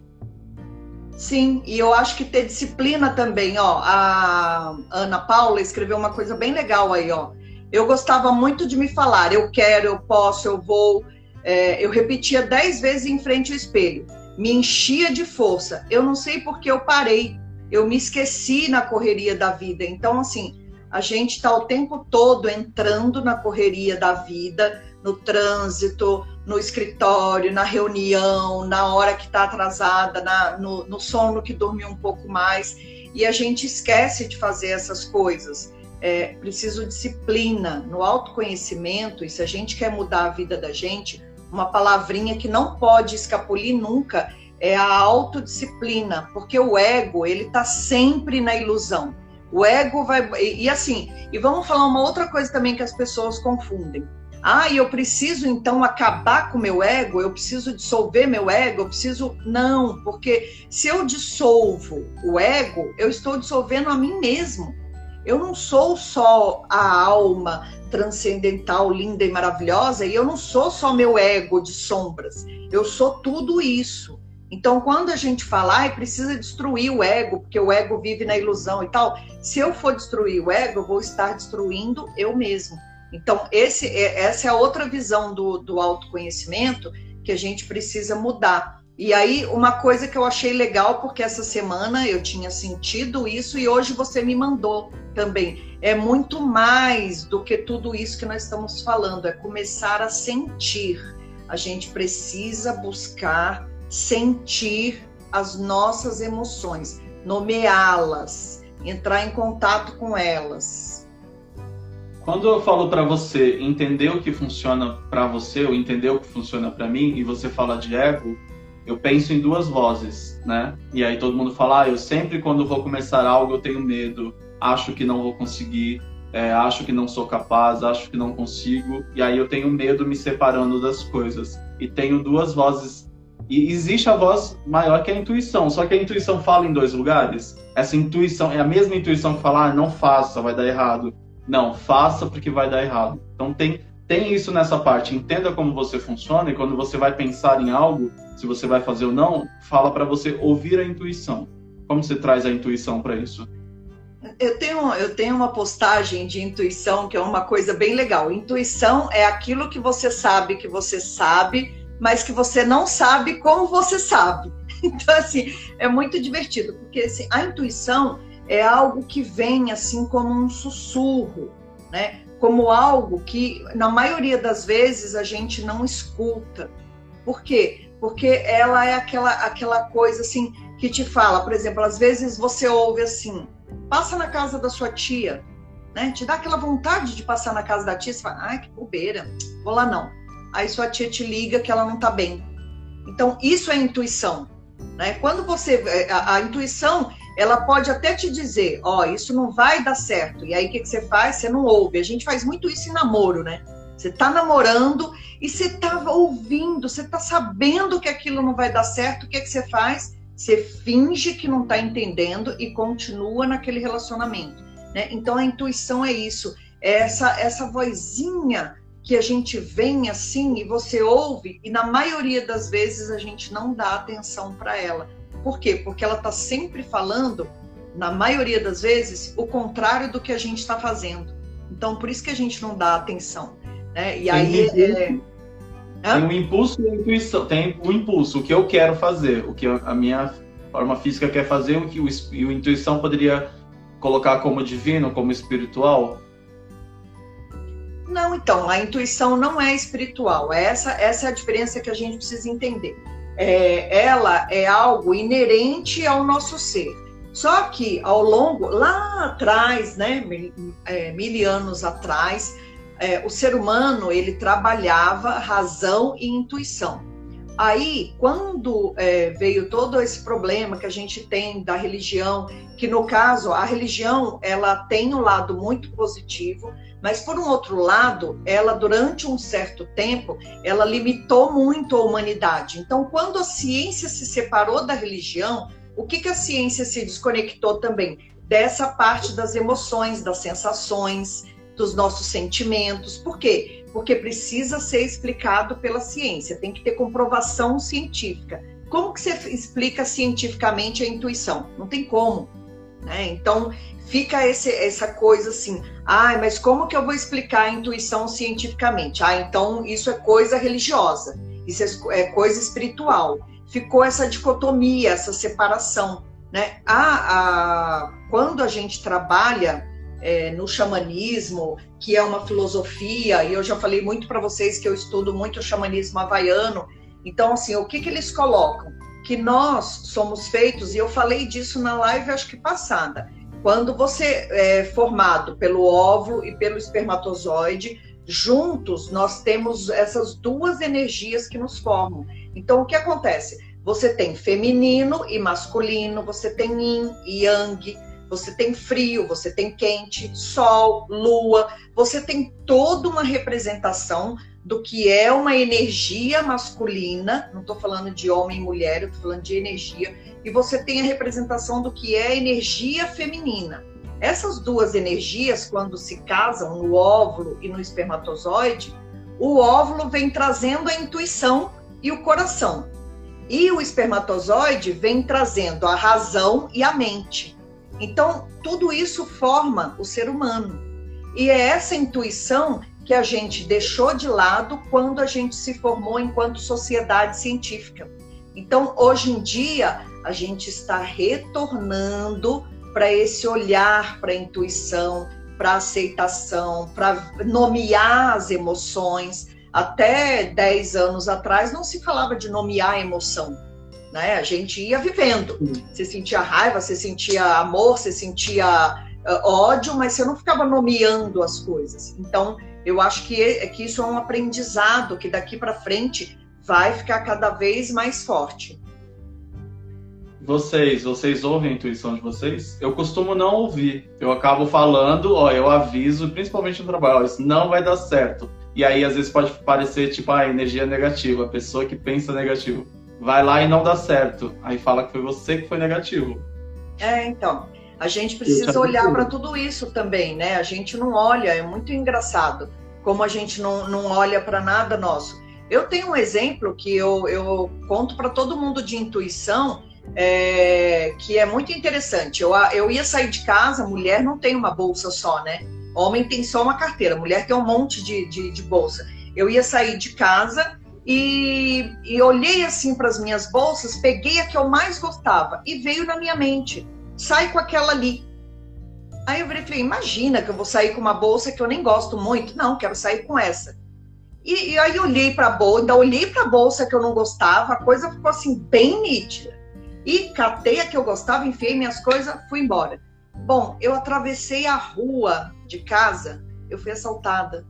S3: Sim, e eu acho que ter disciplina também, ó. A Ana Paula escreveu uma coisa bem legal aí, ó. Eu gostava muito de me falar, eu quero, eu posso, eu vou. É, eu repetia dez vezes em frente ao espelho. Me enchia de força. Eu não sei porque eu parei eu me esqueci na correria da vida. Então, assim, a gente está o tempo todo entrando na correria da vida, no trânsito, no escritório, na reunião, na hora que está atrasada, na, no, no sono que dormiu um pouco mais, e a gente esquece de fazer essas coisas. É preciso disciplina no autoconhecimento, e se a gente quer mudar a vida da gente, uma palavrinha que não pode escapulir nunca é a autodisciplina, porque o ego, ele tá sempre na ilusão. O ego vai. E, e, assim, e vamos falar uma outra coisa também que as pessoas confundem. Ah, eu preciso então acabar com meu ego, eu preciso dissolver meu ego, eu preciso. Não, porque se eu dissolvo o ego, eu estou dissolvendo a mim mesmo. Eu não sou só a alma transcendental, linda e maravilhosa, e eu não sou só meu ego de sombras. Eu sou tudo isso. Então, quando a gente fala, ah, precisa destruir o ego, porque o ego vive na ilusão e tal, se eu for destruir o ego, eu vou estar destruindo eu mesmo. Então, esse, é, essa é outra visão do, do autoconhecimento que a gente precisa mudar. E aí, uma coisa que eu achei legal, porque essa semana eu tinha sentido isso e hoje você me mandou também. É muito mais do que tudo isso que nós estamos falando, é começar a sentir. A gente precisa buscar sentir as nossas emoções, nomeá-las, entrar em contato com elas.
S2: Quando eu falo para você entender o que funciona para você ou entender o que funciona para mim e você fala de ego, eu penso em duas vozes, né? E aí todo mundo fala, ah, eu sempre quando vou começar algo eu tenho medo, acho que não vou conseguir, é, acho que não sou capaz, acho que não consigo, e aí eu tenho medo me separando das coisas. E tenho duas vozes. E existe a voz maior que a intuição, só que a intuição fala em dois lugares. Essa intuição é a mesma intuição que fala, ah, não faça, vai dar errado. Não, faça porque vai dar errado. Então tem, tem isso nessa parte. Entenda como você funciona e quando você vai pensar em algo, se você vai fazer ou não, fala para você ouvir a intuição. Como você traz a intuição para isso?
S3: Eu tenho, eu tenho uma postagem de intuição que é uma coisa bem legal. Intuição é aquilo que você sabe que você sabe, mas que você não sabe como você sabe. Então, assim, é muito divertido, porque assim, a intuição é algo que vem assim como um sussurro, né? Como algo que, na maioria das vezes, a gente não escuta. Por quê? Porque ela é aquela, aquela coisa assim que te fala, por exemplo, às vezes você ouve assim, passa na casa da sua tia, né? Te dá aquela vontade de passar na casa da tia, você fala, ai, que bobeira, vou lá não. Aí sua tia te liga que ela não tá bem. Então, isso é intuição, né? Quando você, é, a, a intuição, ela pode até te dizer, ó, oh, isso não vai dar certo. E aí, o que, que você faz? Você não ouve. A gente faz muito isso em namoro, né? Você tá namorando e você tá ouvindo, você tá sabendo que aquilo não vai dar certo, o que, que você faz? Você finge que não está entendendo e continua naquele relacionamento. Né? Então a intuição é isso, é essa, essa vozinha que a gente vem assim e você ouve, e na maioria das vezes a gente não dá atenção para ela. Por quê? Porque ela está sempre falando, na maioria das vezes, o contrário do que a gente está fazendo. Então, por isso que a gente não dá atenção. Né? E aí. É,
S2: tem o impulso e a intuição. Tem o impulso, o que eu quero fazer, o que a minha forma física quer fazer, o que o, e a intuição poderia colocar como divino, como espiritual.
S3: Não, então, a intuição não é espiritual. Essa, essa é a diferença que a gente precisa entender. É, ela é algo inerente ao nosso ser. Só que ao longo, lá atrás, né, mil, é, mil anos atrás, é, o ser humano ele trabalhava razão e intuição. Aí, quando é, veio todo esse problema que a gente tem da religião, que no caso a religião ela tem um lado muito positivo, mas por um outro lado, ela durante um certo tempo ela limitou muito a humanidade. Então, quando a ciência se separou da religião, o que, que a ciência se desconectou também dessa parte das emoções, das sensações, dos nossos sentimentos. Por quê? Porque precisa ser explicado pela ciência, tem que ter comprovação científica. Como que você explica cientificamente a intuição? Não tem como. Né? Então, fica esse, essa coisa assim, ah, mas como que eu vou explicar a intuição cientificamente? Ah, então isso é coisa religiosa, isso é, é coisa espiritual. Ficou essa dicotomia, essa separação. Né? Ah, ah, quando a gente trabalha é, no xamanismo, que é uma filosofia, e eu já falei muito para vocês que eu estudo muito o xamanismo havaiano. Então, assim, o que, que eles colocam? Que nós somos feitos, e eu falei disso na live, acho que passada. Quando você é formado pelo óvulo e pelo espermatozoide, juntos nós temos essas duas energias que nos formam. Então, o que acontece? Você tem feminino e masculino, você tem yin e yang, você tem frio, você tem quente, sol, lua, você tem toda uma representação do que é uma energia masculina, não estou falando de homem e mulher, eu estou falando de energia, e você tem a representação do que é energia feminina. Essas duas energias, quando se casam no óvulo e no espermatozoide, o óvulo vem trazendo a intuição e o coração. E o espermatozoide vem trazendo a razão e a mente. Então, tudo isso forma o ser humano. E é essa intuição que a gente deixou de lado quando a gente se formou enquanto sociedade científica. Então, hoje em dia, a gente está retornando para esse olhar para a intuição, para a aceitação, para nomear as emoções. Até 10 anos atrás não se falava de nomear emoção né? A gente ia vivendo. Você sentia raiva, você sentia amor, você sentia uh, ódio, mas você não ficava nomeando as coisas. Então, eu acho que, é, que isso é um aprendizado que daqui para frente vai ficar cada vez mais forte.
S2: vocês, vocês ouvem a intuição de vocês? Eu costumo não ouvir. Eu acabo falando, ó, eu aviso, principalmente no trabalho, ó, isso não vai dar certo. E aí, às vezes, pode parecer, tipo, a energia negativa, a pessoa que pensa negativo. Vai lá e não dá certo. Aí fala que foi você que foi negativo.
S3: É, então. A gente precisa olhar para tudo isso também, né? A gente não olha, é muito engraçado como a gente não, não olha para nada nosso. Eu tenho um exemplo que eu, eu conto para todo mundo de intuição, é, que é muito interessante. Eu, eu ia sair de casa, mulher não tem uma bolsa só, né? Homem tem só uma carteira, mulher tem um monte de, de, de bolsa. Eu ia sair de casa e, e olhei assim para as minhas bolsas, peguei a que eu mais gostava e veio na minha mente: sai com aquela ali. Aí eu falei: imagina que eu vou sair com uma bolsa que eu nem gosto muito. Não, quero sair com essa. E, e aí olhei para a bolsa, ainda olhei para a bolsa que eu não gostava, a coisa ficou assim, bem nítida. E catei a que eu gostava, enfiei minhas coisas, fui embora. Bom, eu atravessei a rua de casa, eu fui assaltada.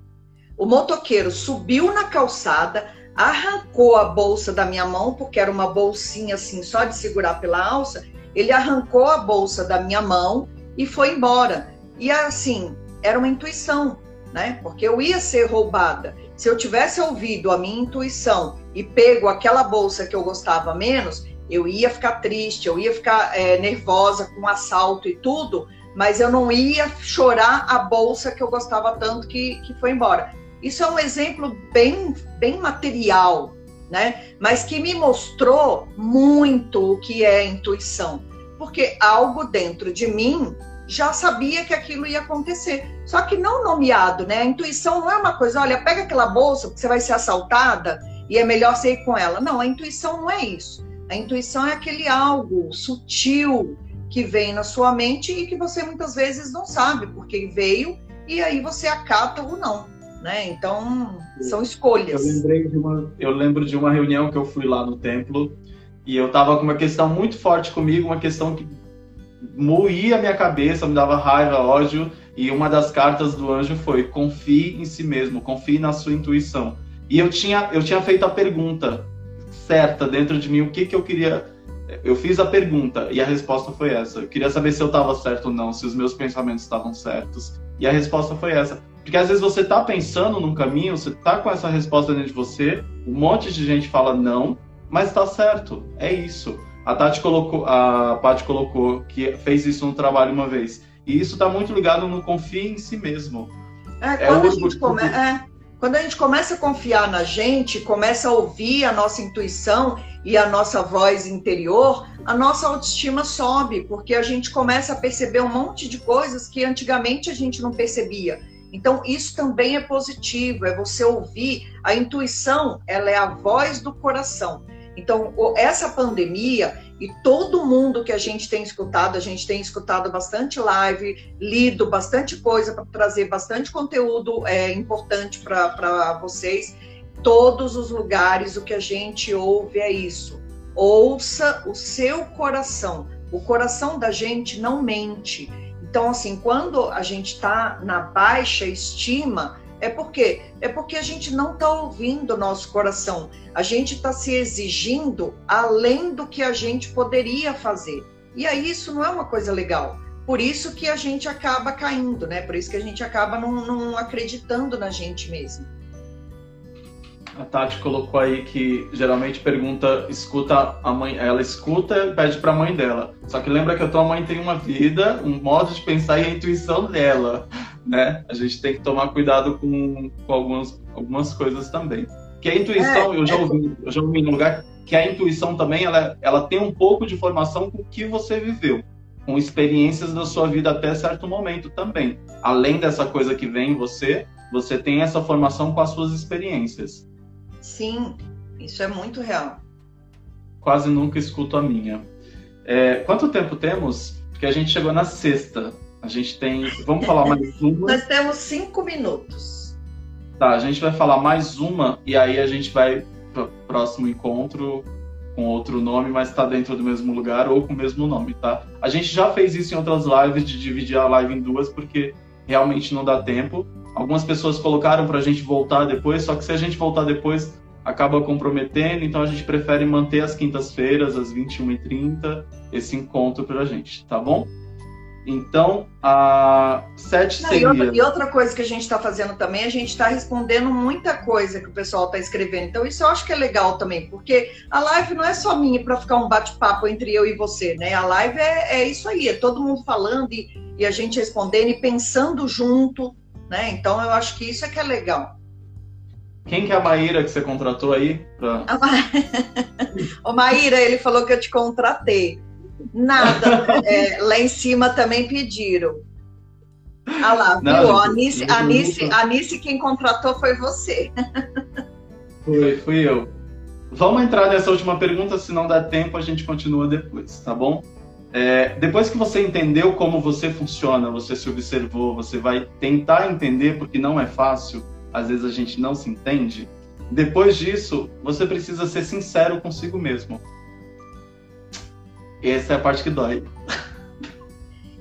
S3: O motoqueiro subiu na calçada, arrancou a bolsa da minha mão, porque era uma bolsinha assim, só de segurar pela alça. Ele arrancou a bolsa da minha mão e foi embora. E assim, era uma intuição, né? Porque eu ia ser roubada. Se eu tivesse ouvido a minha intuição e pego aquela bolsa que eu gostava menos, eu ia ficar triste, eu ia ficar é, nervosa com o assalto e tudo, mas eu não ia chorar a bolsa que eu gostava tanto que, que foi embora. Isso é um exemplo bem, bem material, né? Mas que me mostrou muito o que é intuição, porque algo dentro de mim já sabia que aquilo ia acontecer, só que não nomeado, né? A intuição não é uma coisa, olha, pega aquela bolsa porque você vai ser assaltada e é melhor você ir com ela. Não, a intuição não é isso. A intuição é aquele algo sutil que vem na sua mente e que você muitas vezes não sabe porque veio e aí você acata ou não, né? Então são escolhas.
S2: Eu lembrei de uma, eu lembro de uma reunião que eu fui lá no templo e eu tava com uma questão muito forte comigo, uma questão que moía a minha cabeça, me dava raiva, ódio e uma das cartas do anjo foi confie em si mesmo, confie na sua intuição. E eu tinha eu tinha feito a pergunta certa dentro de mim o que que eu queria eu fiz a pergunta e a resposta foi essa. Eu queria saber se eu estava certo ou não, se os meus pensamentos estavam certos. E a resposta foi essa. Porque às vezes você está pensando num caminho, você está com essa resposta dentro de você, um monte de gente fala não, mas está certo. É isso. A Tati colocou, a Paty colocou que fez isso no trabalho uma vez. E isso está muito ligado no confie em si mesmo.
S3: É, quando, é a gente come... é, quando a gente começa a confiar na gente, começa a ouvir a nossa intuição e a nossa voz interior, a nossa autoestima sobe, porque a gente começa a perceber um monte de coisas que antigamente a gente não percebia. Então, isso também é positivo, é você ouvir. A intuição, ela é a voz do coração. Então, essa pandemia e todo mundo que a gente tem escutado, a gente tem escutado bastante live, lido bastante coisa para trazer bastante conteúdo é, importante para vocês todos os lugares o que a gente ouve é isso. Ouça o seu coração. O coração da gente não mente. Então, assim, quando a gente está na baixa estima, é porque é porque a gente não está ouvindo o nosso coração. A gente está se exigindo além do que a gente poderia fazer. E aí isso não é uma coisa legal. Por isso que a gente acaba caindo, né? Por isso que a gente acaba não, não acreditando na gente mesmo.
S2: A Tati colocou aí que geralmente pergunta, escuta a mãe, ela escuta e pede para a mãe dela. Só que lembra que a tua mãe tem uma vida, um modo de pensar e a intuição dela, né? A gente tem que tomar cuidado com, com algumas, algumas coisas também. Que a intuição, é, eu já é ouvi, eu já ouvi no lugar que a intuição também ela, ela tem um pouco de formação com o que você viveu, com experiências da sua vida até certo momento também. Além dessa coisa que vem em você, você tem essa formação com as suas experiências.
S3: Sim, isso é muito real.
S2: Quase nunca escuto a minha. É, quanto tempo temos? Porque a gente chegou na sexta. A gente tem. Vamos falar mais uma?
S3: Nós temos cinco minutos.
S2: Tá, a gente vai falar mais uma e aí a gente vai para o próximo encontro com outro nome, mas está dentro do mesmo lugar ou com o mesmo nome, tá? A gente já fez isso em outras lives de dividir a live em duas porque realmente não dá tempo. Algumas pessoas colocaram para a gente voltar depois, só que se a gente voltar depois, acaba comprometendo, então a gente prefere manter as quintas-feiras, às 21h30, esse encontro para a gente, tá bom? Então, a sete Não, seria...
S3: E outra, e outra, coisa que a gente está fazendo também, a gente está respondendo muita coisa que o pessoal está escrevendo. Então, isso eu acho que é legal também, porque a live não é só minha para ficar um bate-papo entre eu e você, né? A live é, é, isso aí, é todo mundo falando e, e a gente respondendo e pensando junto, né? Então, eu acho que isso é que é legal.
S2: Quem que é a Maíra que você contratou aí? Pra...
S3: o Maíra, ele falou que eu te contratei. Nada. É, lá em cima também pediram. Ah lá, Não, viu? A Anice, a, Anice, a Anice quem contratou foi você.
S2: Foi, fui eu. Vamos entrar nessa última pergunta, se não der tempo a gente continua depois, tá bom? É, depois que você entendeu como você funciona, você se observou, você vai tentar entender, porque não é fácil, às vezes a gente não se entende. Depois disso, você precisa ser sincero consigo mesmo. Essa é a parte que dói.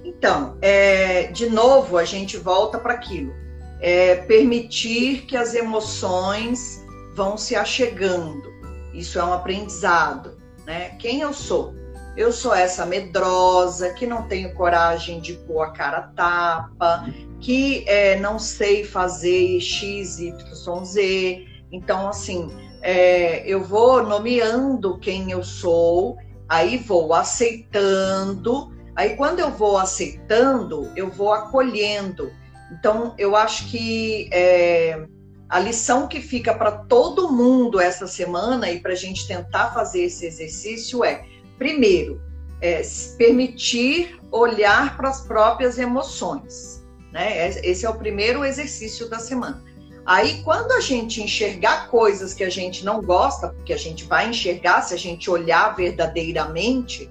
S3: Então, é, de novo, a gente volta para aquilo. É, permitir que as emoções vão se achegando. Isso é um aprendizado. Né? Quem eu sou? Eu sou essa medrosa que não tenho coragem de pôr a cara tapa, que é, não sei fazer X, Y, Z. Então, assim, é, eu vou nomeando quem eu sou Aí vou aceitando, aí quando eu vou aceitando, eu vou acolhendo. Então, eu acho que é, a lição que fica para todo mundo essa semana e para a gente tentar fazer esse exercício é, primeiro, é, permitir olhar para as próprias emoções. Né? Esse é o primeiro exercício da semana. Aí, quando a gente enxergar coisas que a gente não gosta, porque a gente vai enxergar se a gente olhar verdadeiramente,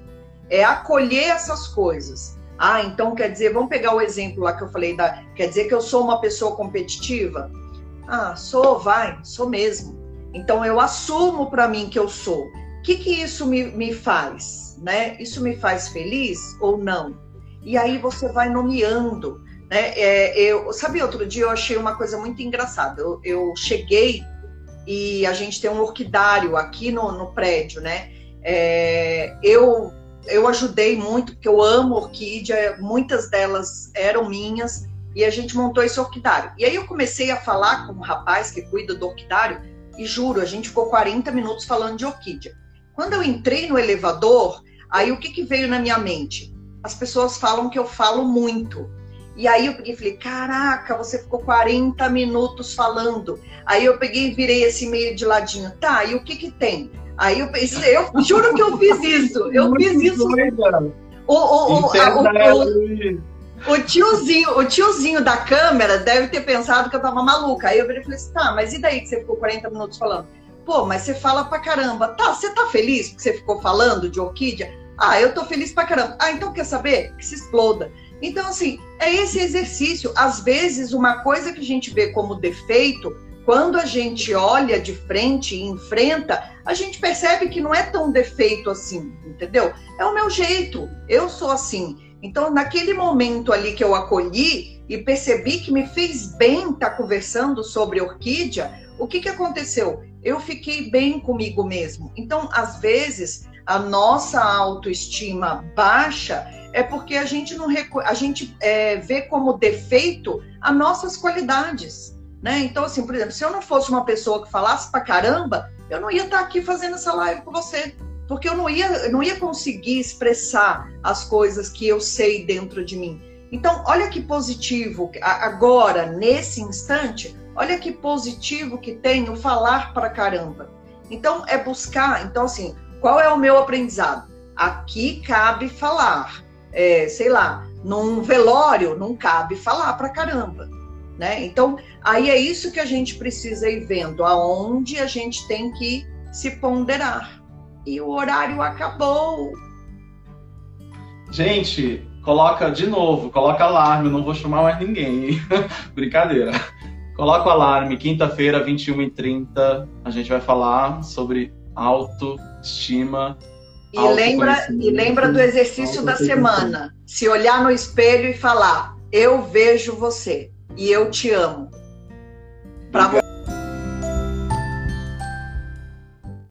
S3: é acolher essas coisas. Ah, então quer dizer, vamos pegar o exemplo lá que eu falei, da, quer dizer que eu sou uma pessoa competitiva? Ah, sou, vai, sou mesmo. Então eu assumo para mim que eu sou. Que, que isso me, me faz? Né? Isso me faz feliz ou não? E aí você vai nomeando. Né? É, eu, sabe, outro dia eu achei uma coisa muito engraçada. Eu, eu cheguei e a gente tem um orquidário aqui no, no prédio, né? É, eu, eu ajudei muito, porque eu amo orquídea, muitas delas eram minhas, e a gente montou esse orquidário. E aí eu comecei a falar com um rapaz que cuida do orquidário, e juro, a gente ficou 40 minutos falando de orquídea. Quando eu entrei no elevador, aí o que, que veio na minha mente? As pessoas falam que eu falo muito. E aí eu peguei e falei, caraca, você ficou 40 minutos falando. Aí eu peguei e virei esse meio de ladinho. Tá, e o que que tem? Aí eu pensei, eu juro que eu fiz isso. Eu Muito fiz isso. O, o, o, o, tiozinho, o tiozinho da câmera deve ter pensado que eu tava maluca. Aí eu virei e falei assim, tá, mas e daí que você ficou 40 minutos falando? Pô, mas você fala pra caramba. Tá, você tá feliz porque você ficou falando de orquídea? Ah, eu tô feliz pra caramba. Ah, então quer saber? Que se exploda. Então, assim, é esse exercício. Às vezes, uma coisa que a gente vê como defeito, quando a gente olha de frente e enfrenta, a gente percebe que não é tão defeito assim, entendeu? É o meu jeito, eu sou assim. Então, naquele momento ali que eu acolhi e percebi que me fez bem estar tá conversando sobre orquídea, o que, que aconteceu? Eu fiquei bem comigo mesmo. Então, às vezes, a nossa autoestima baixa é porque a gente não a gente é, vê como defeito as nossas qualidades, né? Então assim, por exemplo, se eu não fosse uma pessoa que falasse pra caramba, eu não ia estar aqui fazendo essa live com você, porque eu não ia eu não ia conseguir expressar as coisas que eu sei dentro de mim. Então, olha que positivo agora nesse instante, olha que positivo que tem o falar pra caramba. Então é buscar, então assim, qual é o meu aprendizado? Aqui cabe falar é, sei lá, num velório, não cabe falar pra caramba. Né? Então, aí é isso que a gente precisa ir vendo, aonde a gente tem que se ponderar. E o horário acabou.
S2: Gente, coloca de novo, coloca alarme, não vou chamar mais ninguém. Brincadeira. Coloca o alarme, quinta-feira, 21h30, a gente vai falar sobre autoestima
S3: e lembra, e lembra do exercício da semana. Se olhar no espelho e falar: Eu vejo você e eu te amo. Para